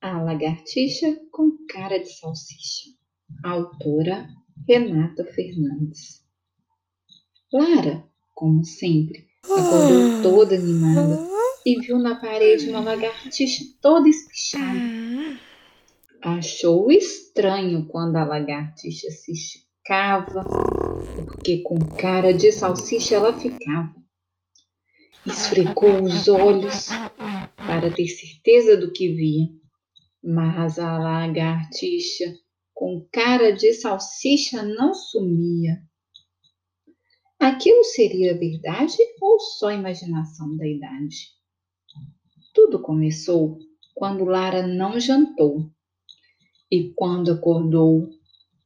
A Lagartixa com Cara de Salsicha. Autora Renata Fernandes. Lara, como sempre, acordou toda animada e viu na parede uma lagartixa toda espichada. Achou estranho quando a lagartixa se esticava, porque com cara de salsicha ela ficava. Esfregou os olhos para ter certeza do que via mas a lagartixa, com cara de salsicha, não sumia. Aquilo seria verdade ou só imaginação da idade? Tudo começou quando Lara não jantou. E quando acordou,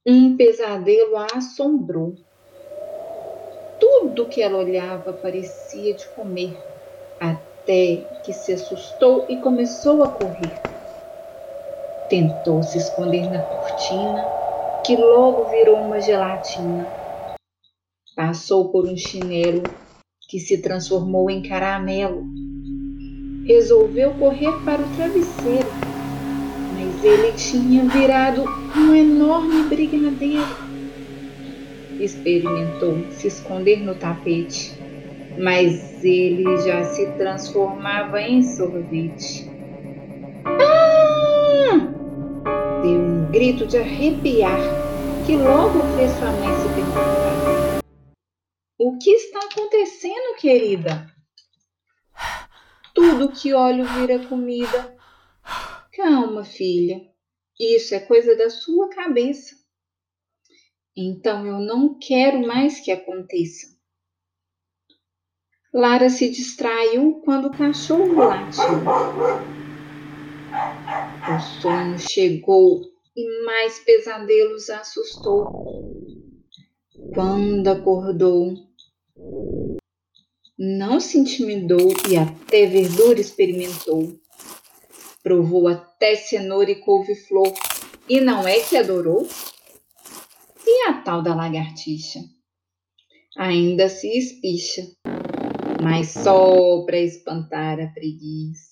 um pesadelo a assombrou. Tudo que ela olhava parecia de comer, até que se assustou e começou a correr. Tentou se esconder na cortina, que logo virou uma gelatina. Passou por um chinelo, que se transformou em caramelo. Resolveu correr para o travesseiro, mas ele tinha virado um enorme brigadeiro. Experimentou se esconder no tapete, mas ele já se transformava em sorvete. Grito de arrepiar que logo fez sua mãe se perguntar: O que está acontecendo, querida? Tudo que olho vira comida. Calma, filha. Isso é coisa da sua cabeça. Então eu não quero mais que aconteça. Lara se distraiu quando o cachorro latiu. O sono chegou e mais pesadelos assustou. Quando acordou, não se intimidou e até verdura experimentou. Provou até cenoura e couve-flor e não é que adorou? E a tal da lagartixa? Ainda se espicha, mas só para espantar a preguiça.